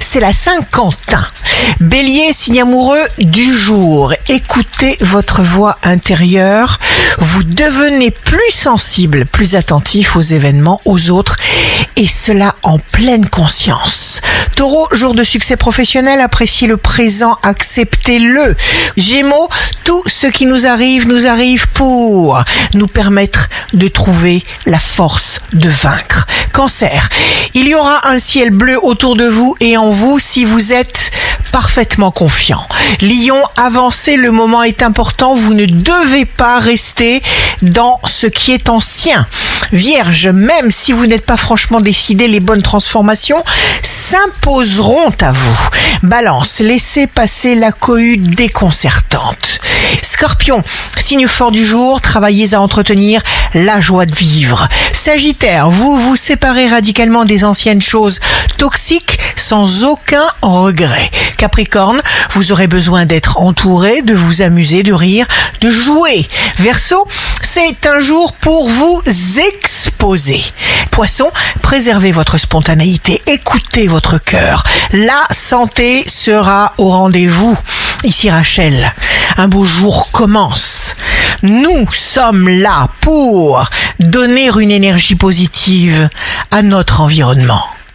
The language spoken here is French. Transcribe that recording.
c'est la Saint-Quentin. Bélier, signe amoureux du jour. Écoutez votre voix intérieure. Vous devenez plus sensible, plus attentif aux événements, aux autres, et cela en pleine conscience. Taureau, jour de succès professionnel, appréciez le présent, acceptez-le. Gémeaux, tout ce qui nous arrive nous arrive pour nous permettre de trouver la force de vaincre. Cancer, il y aura un ciel bleu autour de vous et en vous si vous êtes parfaitement confiant. Lion, avancez, le moment est important, vous ne devez pas rester dans ce qui est ancien. Vierge, même si vous n'êtes pas franchement décidé, les bonnes transformations s'imposeront à vous. Balance, laissez passer la cohue déconcertante. Scorpion, signe fort du jour, travaillez à entretenir la joie de vivre. Sagittaire, vous vous séparez radicalement des anciennes choses toxiques sans aucun regret. Capricorne, vous aurez besoin d'être entouré, de vous amuser, de rire, de jouer. Verseau, c'est un jour pour vous exposer. Poisson, préservez votre spontanéité, écoutez votre cœur. La santé sera au rendez-vous. Ici Rachel, un beau jour commence. Nous sommes là pour donner une énergie positive à notre environnement.